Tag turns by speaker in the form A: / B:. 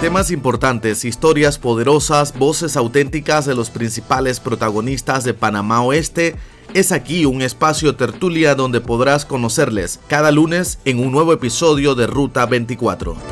A: Temas importantes, historias poderosas, voces auténticas de los principales protagonistas de Panamá Oeste. Es aquí un espacio tertulia donde podrás conocerles cada lunes en un nuevo episodio de Ruta 24.